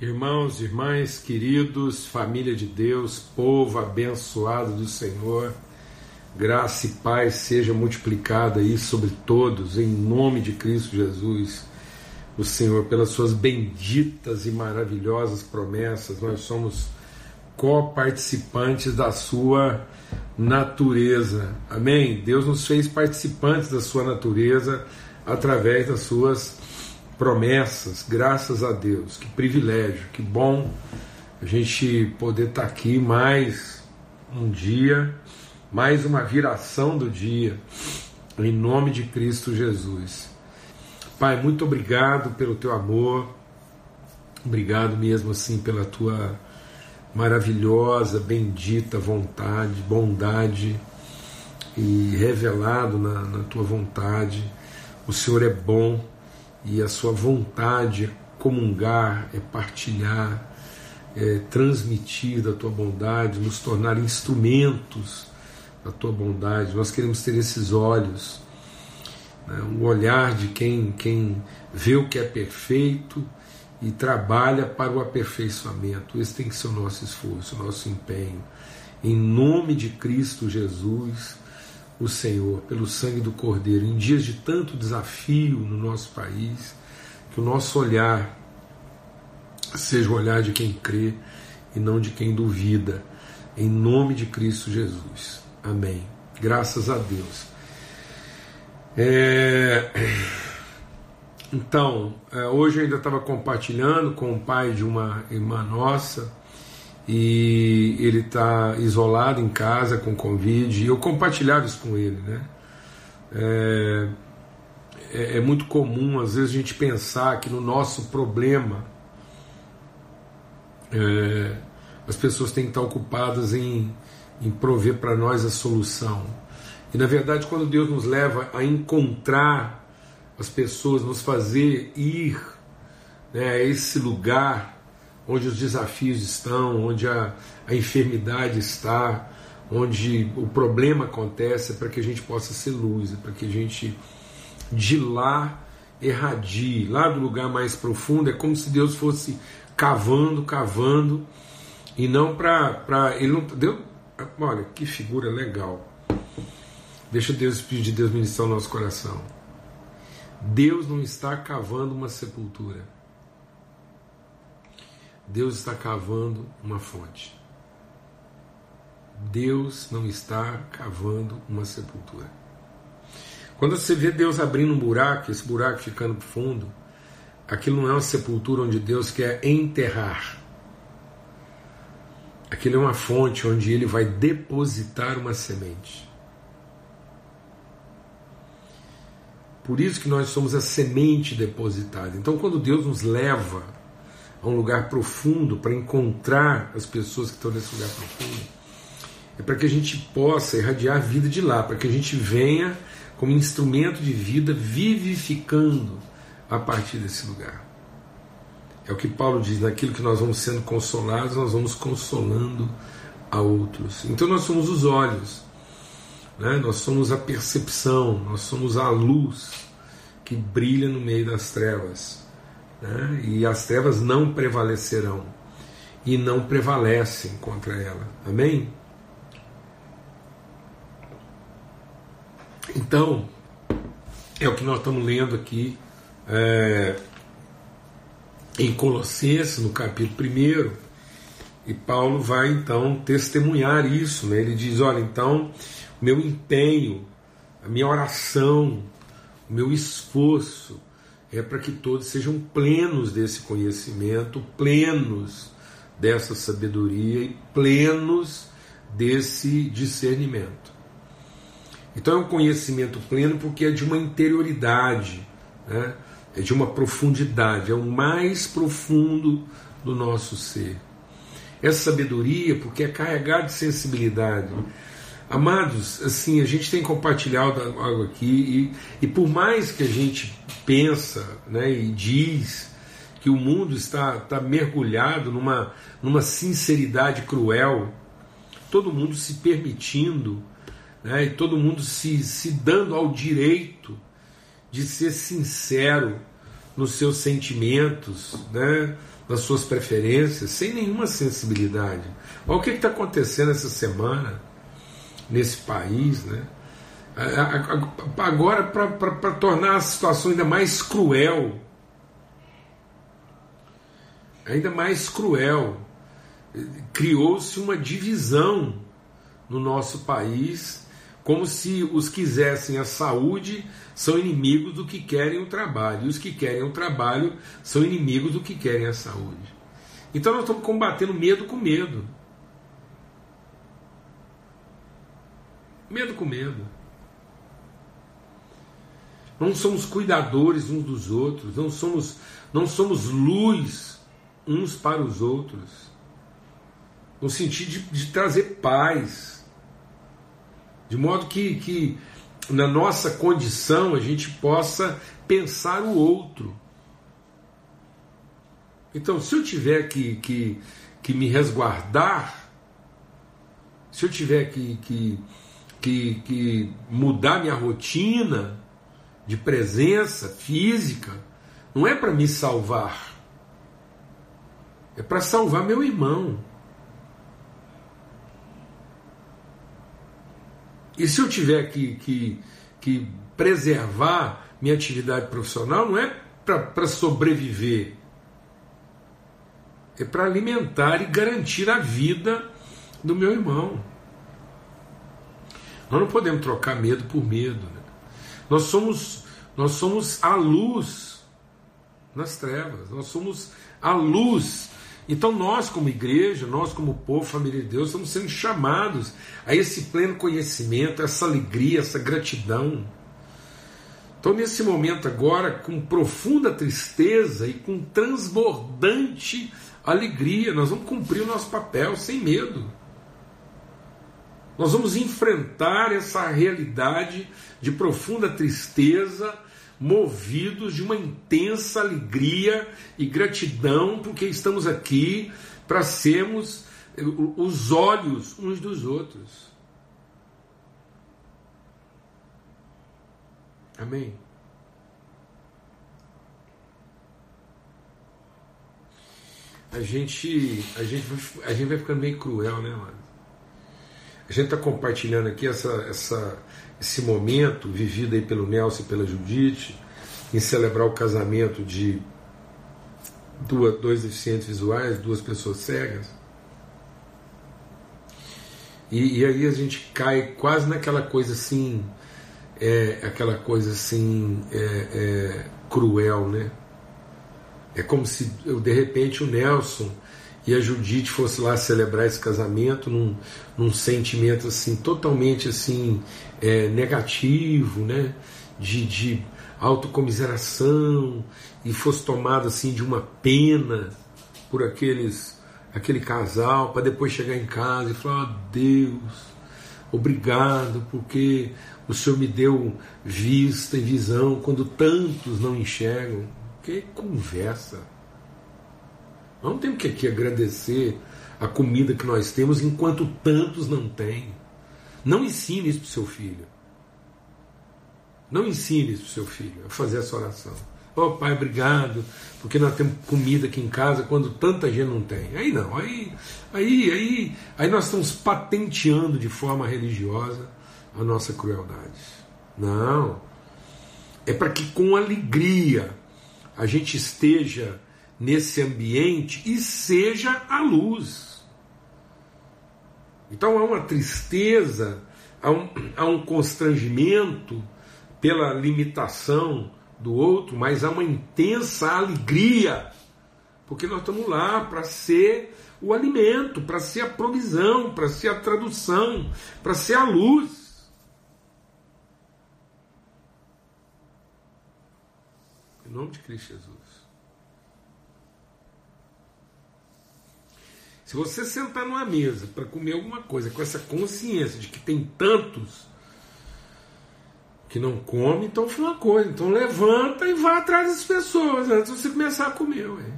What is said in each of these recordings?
Irmãos, irmãs, queridos, família de Deus, povo abençoado do Senhor, graça e paz seja multiplicada aí sobre todos, em nome de Cristo Jesus, o Senhor, pelas suas benditas e maravilhosas promessas, nós somos coparticipantes da sua natureza. Amém? Deus nos fez participantes da sua natureza através das suas promessas, graças a Deus. Que privilégio, que bom a gente poder estar aqui mais um dia, mais uma viração do dia, em nome de Cristo Jesus. Pai, muito obrigado pelo teu amor, obrigado mesmo assim pela tua maravilhosa, bendita vontade, bondade e revelado na, na tua vontade. O Senhor é bom e a sua vontade é comungar, é partilhar, é transmitir da tua bondade, nos tornar instrumentos da tua bondade. Nós queremos ter esses olhos, né? o olhar de quem, quem vê o que é perfeito e trabalha para o aperfeiçoamento. Esse tem que ser o nosso esforço, o nosso empenho. Em nome de Cristo Jesus o Senhor, pelo sangue do Cordeiro, em dias de tanto desafio no nosso país, que o nosso olhar seja o olhar de quem crê e não de quem duvida, em nome de Cristo Jesus. Amém. Graças a Deus. É... Então, é, hoje eu ainda estava compartilhando com o pai de uma irmã nossa e ele está isolado em casa com Covid. E eu compartilhava isso com ele, né? É, é, é, muito comum, às vezes, a gente pensar que no nosso problema é, as pessoas têm que estar ocupadas em, em prover para nós a solução. E na verdade, quando Deus nos leva a encontrar as pessoas, nos fazer ir né, a esse lugar onde os desafios estão, onde a, a enfermidade está, onde o problema acontece, é para que a gente possa ser luz, é para que a gente de lá erradie, lá do lugar mais profundo, é como se Deus fosse cavando, cavando, e não para. Ele não. Olha, que figura legal. Deixa Deus, Espírito de Deus, ministrar o nosso coração. Deus não está cavando uma sepultura. Deus está cavando uma fonte. Deus não está cavando uma sepultura. Quando você vê Deus abrindo um buraco, esse buraco ficando fundo, aquilo não é uma sepultura onde Deus quer enterrar. Aquilo é uma fonte onde ele vai depositar uma semente. Por isso que nós somos a semente depositada. Então, quando Deus nos leva a um lugar profundo para encontrar as pessoas que estão nesse lugar profundo, é para que a gente possa irradiar a vida de lá, para que a gente venha como instrumento de vida vivificando a partir desse lugar. É o que Paulo diz: naquilo que nós vamos sendo consolados, nós vamos consolando a outros. Então nós somos os olhos, né? nós somos a percepção, nós somos a luz que brilha no meio das trevas né? e as trevas não prevalecerão e não prevalecem contra ela. Amém? Então, é o que nós estamos lendo aqui é, em Colossenses, no capítulo 1, e Paulo vai então testemunhar isso. Né? Ele diz: Olha, então, meu empenho, a minha oração, o meu esforço, é para que todos sejam plenos desse conhecimento, plenos dessa sabedoria e plenos desse discernimento. Então é um conhecimento pleno porque é de uma interioridade, né? é de uma profundidade, é o mais profundo do nosso ser. Essa sabedoria, porque é carregada de sensibilidade. Amados, assim, a gente tem compartilhado algo aqui e, e por mais que a gente pensa né, e diz que o mundo está, está mergulhado numa, numa sinceridade cruel, todo mundo se permitindo né, e todo mundo se, se dando ao direito de ser sincero nos seus sentimentos, né, nas suas preferências, sem nenhuma sensibilidade. Olha o que está acontecendo essa semana nesse país, né? Agora, para tornar a situação ainda mais cruel, ainda mais cruel, criou-se uma divisão no nosso país, como se os que quisessem a saúde são inimigos do que querem o trabalho, e os que querem o trabalho são inimigos do que querem a saúde. Então nós estamos combatendo medo com medo. Medo com medo. Não somos cuidadores uns dos outros, não somos, não somos luz uns para os outros, no sentido de, de trazer paz, de modo que, que na nossa condição a gente possa pensar o outro. Então, se eu tiver que, que, que me resguardar, se eu tiver que, que, que, que mudar minha rotina, de presença física, não é para me salvar, é para salvar meu irmão. E se eu tiver que, que, que preservar minha atividade profissional, não é para sobreviver, é para alimentar e garantir a vida do meu irmão. Nós não podemos trocar medo por medo. Né? Nós somos, nós somos a luz nas trevas, nós somos a luz. Então nós como igreja, nós como povo, família de Deus, estamos sendo chamados a esse pleno conhecimento, essa alegria, essa gratidão. Então nesse momento agora, com profunda tristeza e com transbordante alegria, nós vamos cumprir o nosso papel sem medo. Nós vamos enfrentar essa realidade de profunda tristeza, movidos de uma intensa alegria e gratidão, porque estamos aqui para sermos os olhos uns dos outros. Amém? A gente, a gente, a gente vai ficando meio cruel, né, mano? A gente está compartilhando aqui essa, essa, esse momento vivido aí pelo Nelson e pela Judite, em celebrar o casamento de duas, dois deficientes visuais, duas pessoas cegas. E, e aí a gente cai quase naquela coisa assim, é, aquela coisa assim é, é, cruel, né? É como se de repente o Nelson e a Judite fosse lá celebrar esse casamento num, num sentimento assim totalmente assim é, negativo, né? De, de autocomiseração e fosse tomado assim de uma pena por aqueles aquele casal para depois chegar em casa e falar oh, Deus obrigado porque o Senhor me deu vista e visão quando tantos não enxergam que conversa não temos que aqui agradecer a comida que nós temos enquanto tantos não têm. Não ensine isso para o seu filho. Não ensine isso para o seu filho a fazer essa oração. Oh pai, obrigado, porque nós temos comida aqui em casa quando tanta gente não tem. Aí não, aí, aí, aí, aí nós estamos patenteando de forma religiosa a nossa crueldade. Não. É para que com alegria a gente esteja nesse ambiente e seja a luz. Então há uma tristeza, há um, há um constrangimento pela limitação do outro, mas há uma intensa alegria, porque nós estamos lá para ser o alimento, para ser a provisão, para ser a tradução, para ser a luz. Em nome de Cristo Jesus. Se você sentar numa mesa para comer alguma coisa com essa consciência de que tem tantos que não come, então foi uma coisa. Então levanta e vá atrás das pessoas antes de você começar a comer. Ué.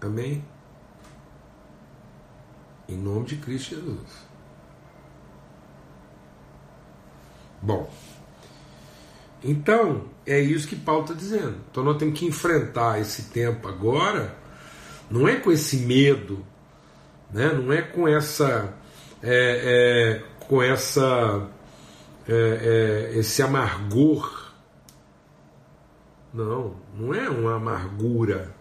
Amém? Em nome de Cristo Jesus. Bom, Então, é isso que Paulo está dizendo. Então, nós temos que enfrentar esse tempo agora, não é com esse medo, né? não é com essa. É, é, com essa. É, é esse amargor. Não, não é uma amargura.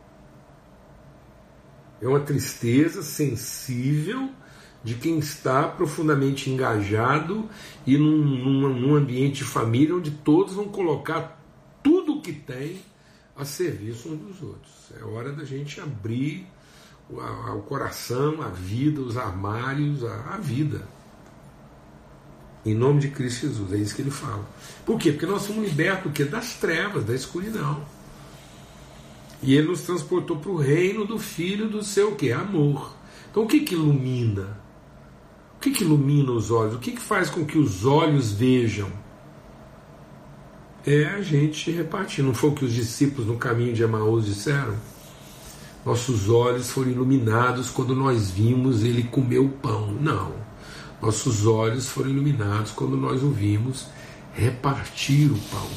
É uma tristeza sensível de quem está profundamente engajado e num, num, num ambiente de família onde todos vão colocar tudo o que tem a serviço uns dos outros. É hora da gente abrir o, a, o coração, a vida, os armários, a, a, vida. Em nome de Cristo Jesus, é isso que ele fala. Por quê? Porque nós somos libertos quê? das trevas, da escuridão. E ele nos transportou para o reino do Filho do seu quê? Amor. Então o que, que ilumina? que, que ilumina os olhos? O que, que faz com que os olhos vejam? É a gente repartir. Não foi o que os discípulos no caminho de Emaús disseram? Nossos olhos foram iluminados quando nós vimos ele comer o pão. Não. Nossos olhos foram iluminados quando nós o vimos repartir o pão.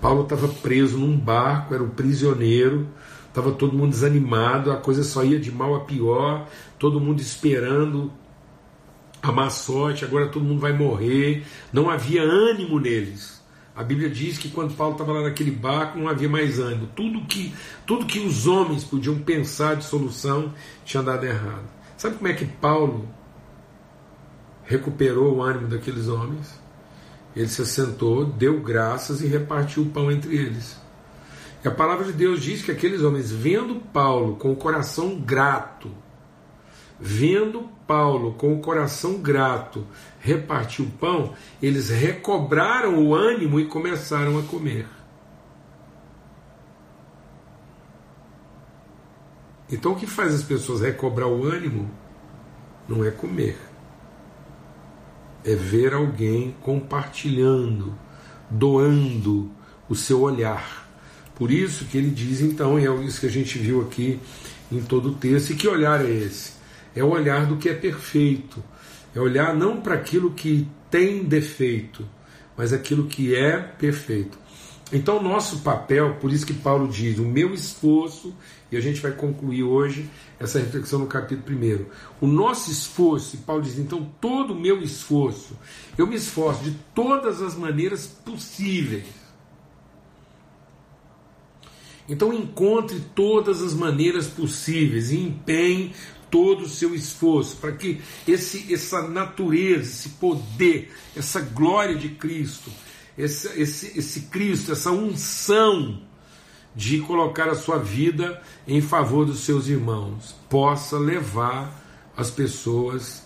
Paulo estava preso num barco, era um prisioneiro, estava todo mundo desanimado, a coisa só ia de mal a pior, todo mundo esperando a má sorte, agora todo mundo vai morrer. Não havia ânimo neles. A Bíblia diz que quando Paulo estava lá naquele barco não havia mais ânimo. Tudo que, tudo que os homens podiam pensar de solução tinha dado errado. Sabe como é que Paulo recuperou o ânimo daqueles homens? Ele se assentou, deu graças e repartiu o pão entre eles. E a palavra de Deus diz que aqueles homens, vendo Paulo com o coração grato, Vendo Paulo com o coração grato repartir o pão, eles recobraram o ânimo e começaram a comer. Então o que faz as pessoas recobrar o ânimo não é comer, é ver alguém compartilhando, doando o seu olhar. Por isso que ele diz então, e é isso que a gente viu aqui em todo o texto, e que olhar é esse? É o olhar do que é perfeito, é olhar não para aquilo que tem defeito, mas aquilo que é perfeito. Então, nosso papel, por isso que Paulo diz, o meu esforço, e a gente vai concluir hoje essa reflexão no capítulo 1. O nosso esforço, e Paulo diz, então, todo o meu esforço, eu me esforço de todas as maneiras possíveis. Então, encontre todas as maneiras possíveis e empenhe todo o seu esforço para que esse, essa natureza, esse poder, essa glória de Cristo, esse, esse, esse Cristo, essa unção de colocar a sua vida em favor dos seus irmãos, possa levar as pessoas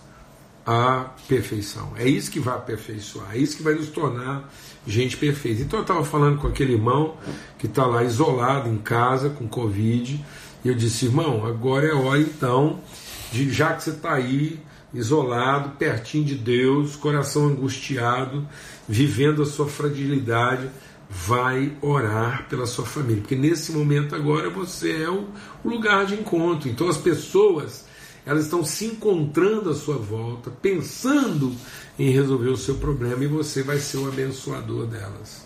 à perfeição. É isso que vai aperfeiçoar, é isso que vai nos tornar gente perfeita. Então eu estava falando com aquele irmão que está lá isolado em casa com Covid e eu disse, irmão, agora é hora então, de, já que você está aí, isolado, pertinho de Deus, coração angustiado, vivendo a sua fragilidade, vai orar pela sua família. Porque nesse momento agora você é o, o lugar de encontro. Então as pessoas elas estão se encontrando à sua volta, pensando em resolver o seu problema e você vai ser o abençoador delas.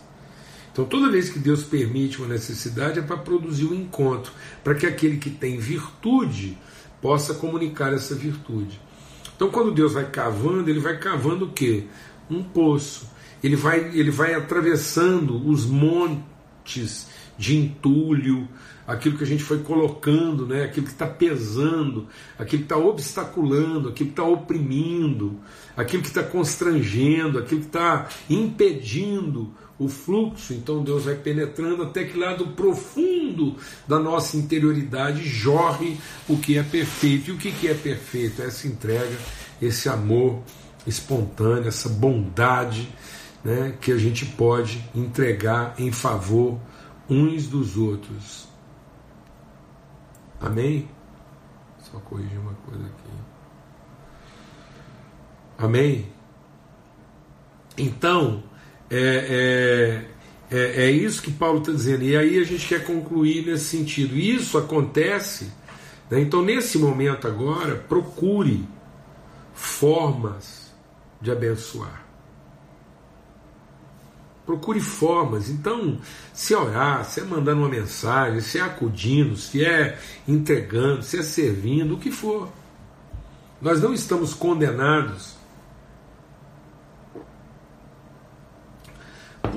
Então, toda vez que Deus permite uma necessidade, é para produzir um encontro, para que aquele que tem virtude possa comunicar essa virtude. Então, quando Deus vai cavando, ele vai cavando o quê? Um poço. Ele vai, ele vai atravessando os montes de entulho, aquilo que a gente foi colocando, né? aquilo que está pesando, aquilo que está obstaculando, aquilo que está oprimindo, aquilo que está constrangendo, aquilo que está impedindo o fluxo, então Deus vai penetrando até que lá do profundo da nossa interioridade jorre o que é perfeito. E o que é perfeito? Essa entrega, esse amor espontâneo, essa bondade né, que a gente pode entregar em favor uns dos outros. Amém? Só corrigir uma coisa aqui. Amém? Então, é, é, é, é isso que Paulo está dizendo. E aí a gente quer concluir nesse sentido. Isso acontece. Né? Então, nesse momento agora, procure formas de abençoar. Procure formas. Então, se é orar, se é mandando uma mensagem, se é acudindo, se é entregando, se é servindo, o que for. Nós não estamos condenados.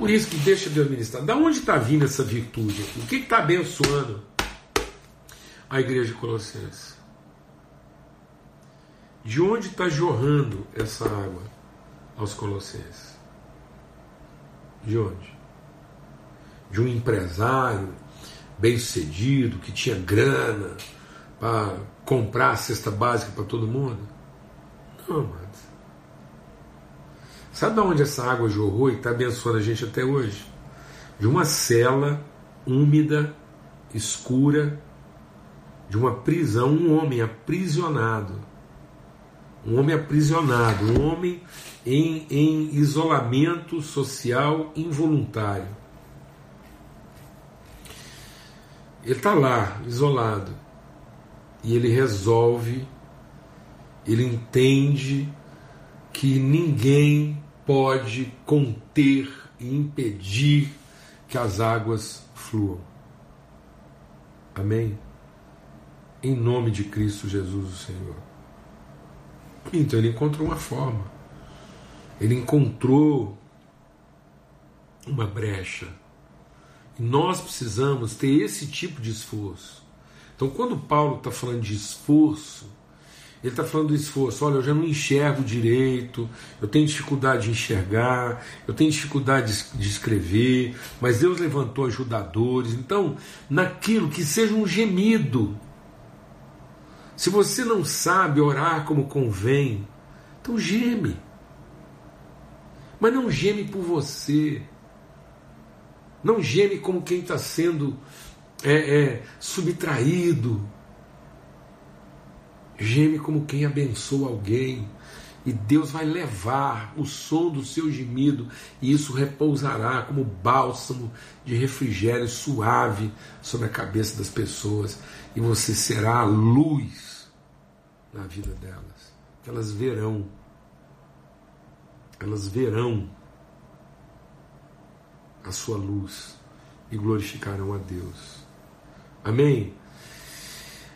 Por isso que deixa Deus ministrar. Da onde está vindo essa virtude aqui? O que está abençoando a igreja de Colossenses? De onde está jorrando essa água aos Colossenses? De onde? De um empresário bem sucedido, que tinha grana para comprar a cesta básica para todo mundo? Não, amados. Sabe de onde essa água jorrou e está abençoando a gente até hoje? De uma cela úmida, escura, de uma prisão, um homem aprisionado. Um homem aprisionado, um homem em, em isolamento social involuntário. Ele está lá, isolado, e ele resolve, ele entende que ninguém pode conter e impedir que as águas fluam. Amém? Em nome de Cristo Jesus, o Senhor. Então ele encontrou uma forma. Ele encontrou uma brecha. E nós precisamos ter esse tipo de esforço. Então, quando Paulo está falando de esforço, ele está falando do esforço. Olha, eu já não enxergo direito, eu tenho dificuldade de enxergar, eu tenho dificuldade de escrever, mas Deus levantou ajudadores. Então, naquilo que seja um gemido. Se você não sabe orar como convém, então geme. Mas não geme por você. Não geme como quem está sendo é, é, subtraído. Geme como quem abençoa alguém. E Deus vai levar o som do seu gemido, e isso repousará como bálsamo de refrigério suave sobre a cabeça das pessoas, e você será a luz na vida delas. Elas verão elas verão a sua luz e glorificarão a Deus. Amém?